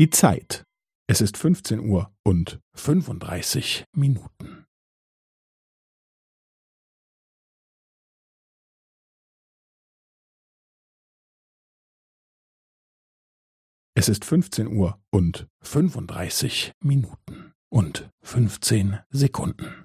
Die Zeit. Es ist 15 Uhr und 35 Minuten. Es ist 15 Uhr und 35 Minuten und 15 Sekunden.